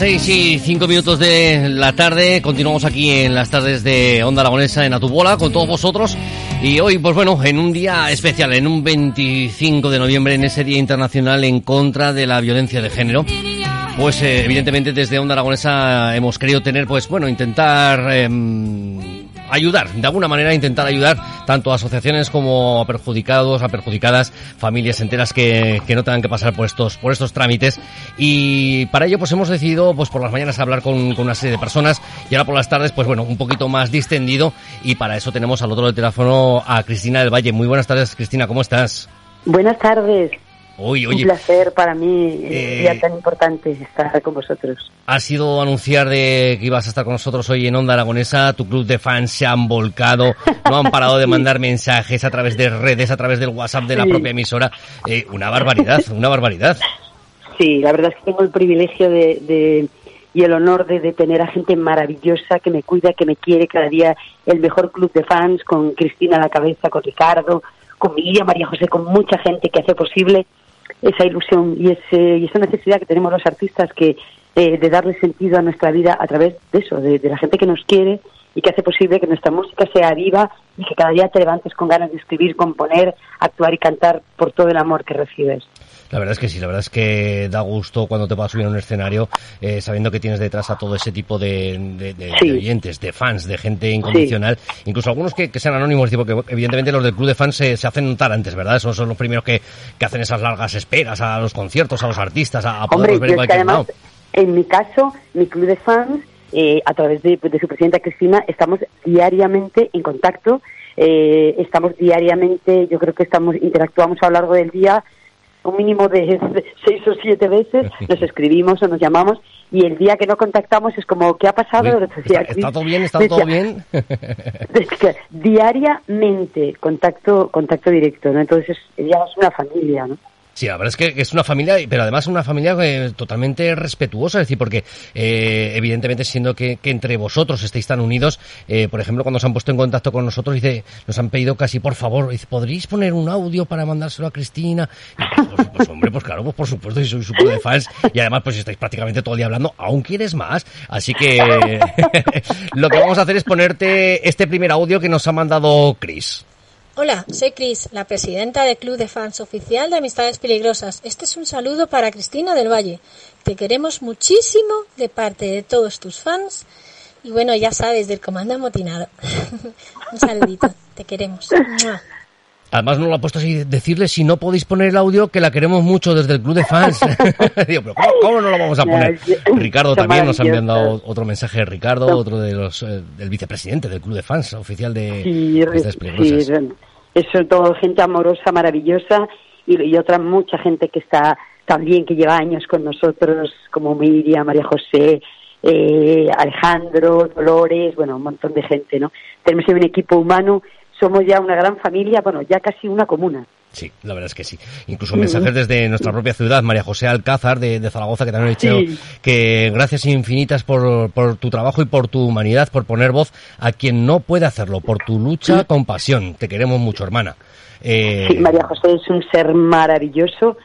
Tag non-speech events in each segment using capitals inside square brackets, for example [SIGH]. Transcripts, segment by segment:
6 y 5 minutos de la tarde. Continuamos aquí en las tardes de Onda Aragonesa en Atubola con todos vosotros. Y hoy, pues bueno, en un día especial, en un 25 de noviembre, en ese Día Internacional en contra de la violencia de género. Pues eh, evidentemente desde Onda Aragonesa hemos querido tener, pues bueno, intentar eh, ayudar, de alguna manera intentar ayudar tanto a asociaciones como a perjudicados, a perjudicadas, familias enteras que, que no tengan que pasar por estos, por estos trámites. Y para ello pues hemos decidido pues por las mañanas hablar con, con una serie de personas y ahora por las tardes pues bueno, un poquito más distendido y para eso tenemos al otro del teléfono a Cristina del Valle. Muy buenas tardes Cristina, ¿cómo estás? Buenas tardes. Uy, Un oye, placer para mí, Eh, un día tan importante estar con vosotros. Ha sido anunciar de que ibas a estar con nosotros hoy en Onda Aragonesa. Tu club de fans se han volcado, no han parado de [LAUGHS] mandar mensajes a través de redes, a través del WhatsApp de la Sí. propia emisora. Eh, una barbaridad, una barbaridad. Sí, la verdad es que tengo el privilegio de, de- y el honor de, de tener a gente maravillosa que me cuida, que me quiere cada día. El mejor club de fans con Cristina a la cabeza, con Ricardo, con Miriam, María José, con mucha gente que hace posible esa ilusión y, ese, y esa necesidad que tenemos los artistas que eh, de darle sentido a nuestra vida a través de eso, de, de la gente que nos quiere y que hace posible que nuestra música sea viva y que cada día te levantes con ganas de escribir, componer, actuar y cantar por todo el amor que recibes. La verdad es que sí, la verdad es que da gusto cuando te vas a subir a un escenario eh, sabiendo que tienes detrás a todo ese tipo de, de- de- Sí. de oyentes, de fans, de gente incondicional, incluso algunos que, que sean anónimos, tipo que evidentemente los del club de fans se, se hacen notar antes, ¿verdad? Esos son los primeros que, que hacen esas largas esperas a los conciertos, a los artistas, a, a Hombre, poderlos ver en es que cualquier además, en mi caso, mi club de fans, eh, a través de, de su presidenta Cristina, estamos diariamente en contacto, eh, estamos diariamente, yo creo que estamos interactuamos a lo largo del día un mínimo de, seis o siete veces, [LAUGHS] nos escribimos o nos llamamos y el día que no contactamos es como, ¿qué ha pasado? Uy, [LAUGHS] ¿Está, está todo bien? ¿Está [LAUGHS] decía, todo bien? diariamente contacto contacto directo, ¿no? Entonces ya es una familia, ¿no? Sí, la verdad es que es una familia, pero además una familia eh, totalmente respetuosa, es decir, porque eh, evidentemente siendo que, que entre vosotros estéis tan unidos, eh, por ejemplo, cuando se han puesto en contacto con nosotros, dice, nos han pedido casi, por favor, dice, ¿podríais poner un audio para mandárselo a Cristina? Y, pues, pues, hombre, pues claro, pues por supuesto, y soy súper de fans, y además pues estáis prácticamente todo el día hablando, aún quieres más, así que [LAUGHS] lo que vamos a hacer es ponerte este primer audio que nos ha mandado Chris. Hola, soy Cris, la presidenta del Club de Fans Oficial de Amistades Peligrosas. Este es un saludo para Cristina del Valle. Te queremos muchísimo de parte de todos tus fans. Y bueno, ya sabes, del comando amotinado. [LAUGHS] un saludito, te queremos. Además no lo ha puesto así, decirle si no podéis poner el audio que la queremos mucho desde el club de fans. [LAUGHS] [LAUGHS] Digo, pero ¿cómo, cómo no lo vamos a poner? Ricardo también nos ha enviado otro mensaje, Ricardo, otro de los eh, del vicepresidente del club de fans oficial de Sí, Amistades Peligrosas. sí, eso todo gente amorosa, maravillosa y, y otra mucha gente que está también que lleva años con nosotros, como Miriam, María José, eh, Alejandro, Dolores, bueno, un montón de gente, ¿no? Tenemos un equipo humano, somos ya una gran familia, bueno, ya casi una comuna. Sí, la verdad es que sí. Incluso mensajes desde nuestra propia ciudad, María José Alcázar de, de Zaragoza, que también ha dicho Sí. que gracias infinitas por, por tu trabajo y por tu humanidad, por poner voz a quien no puede hacerlo, por tu lucha con pasión. Te queremos mucho, hermana. Eh, Sí, María José es un ser maravilloso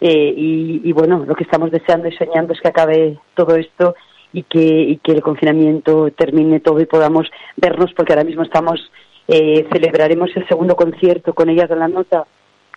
eh, y, y bueno, lo que estamos deseando y soñando es que acabe todo esto y que, y que el confinamiento termine todo y podamos vernos porque ahora mismo estamos, eh, celebraremos el segundo concierto con ellas de la nota.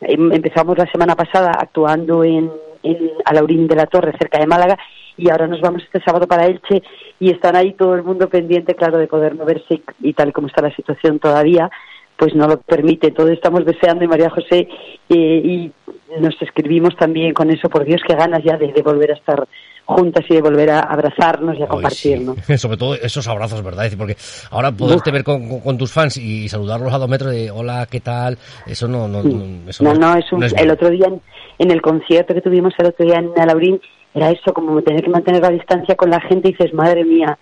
Em- Empezamos la semana pasada actuando en, en Alaurín de la Torre, cerca de Málaga, y ahora nos vamos este sábado para Elche y están ahí todo el mundo pendiente, claro, de poder moverse y, y tal como está la situación todavía, pues no lo permite. Todos estamos deseando y María José eh, y nos escribimos también con eso, por Dios, qué ganas ya de, de volver a estar juntas y de volver a abrazarnos y a Hoy compartir, sí. ¿no? [LAUGHS] Sobre todo esos abrazos, ¿verdad? Es decir, porque ahora poderte ver con, tus fans y saludarlos a dos metros de hola, ¿qué tal? Eso no, no, no, eso No, no, es un- no es el otro día en, en el concierto que tuvimos el otro día en Alaurín, era eso, como tener que mantener la distancia con la gente y dices, madre mía,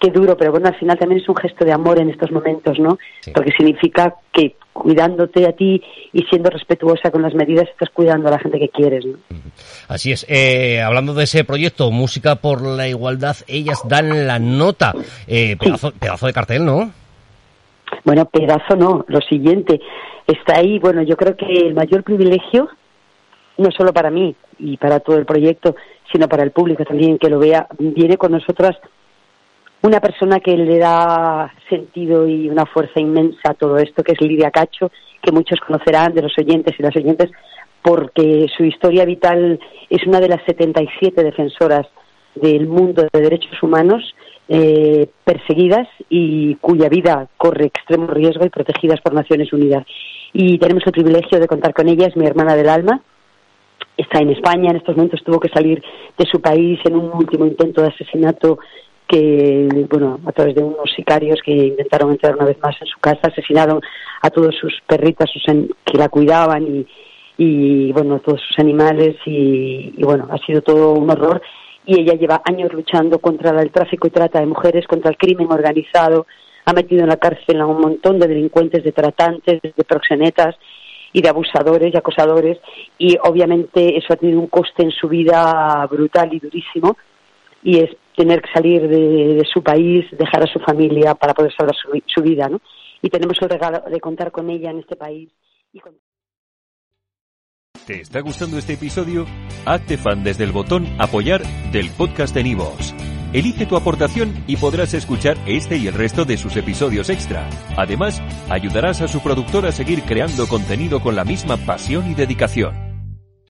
qué duro, pero bueno, al final también es un gesto de amor en estos momentos, ¿no? Sí. Porque significa que cuidándote a ti y siendo respetuosa con las medidas estás cuidando a la gente que quieres, ¿no? Así es. Eh, hablando de ese proyecto, Música por la Igualdad, ellas dan la nota. Eh, pedazo, pedazo de cartel, ¿no? Bueno, pedazo no, lo siguiente, está ahí, bueno, yo creo que el mayor privilegio, no solo para mí y para todo el proyecto, sino para el público también que lo vea, viene con nosotras una persona que le da sentido y una fuerza inmensa a todo esto, que es Lidia Cacho, que muchos conocerán de los oyentes y las oyentes, porque su historia vital es una de las 77 defensoras del mundo de derechos humanos eh, perseguidas y cuya vida corre extremo riesgo y protegidas por Naciones Unidas. Y tenemos el privilegio de contar con ella, es mi hermana del alma, está en España, en estos momentos tuvo que salir de su país en un último intento de asesinato que, bueno, a través de unos sicarios que intentaron entrar una vez más en su casa, asesinaron a todos sus perritas sus que la cuidaban y, y, bueno, todos sus animales y, y, bueno, ha sido todo un horror. Y ella lleva años luchando contra el tráfico y trata de mujeres, contra el crimen organizado, ha metido en la cárcel a un montón de delincuentes, de tratantes, de proxenetas y de abusadores y acosadores. Y obviamente eso ha tenido un coste en su vida brutal y durísimo y es tener que salir de, su país, dejar a su familia para poder salvar su vida, ¿no? Y tenemos el regalo de contar con ella en este país. Y con- ¿Te está gustando este episodio? Hazte fan desde el botón Apoyar del podcast de Nivos. Elige tu aportación y podrás escuchar este y el resto de sus episodios extra. Además, ayudarás a su productor a seguir creando contenido con la misma pasión y dedicación.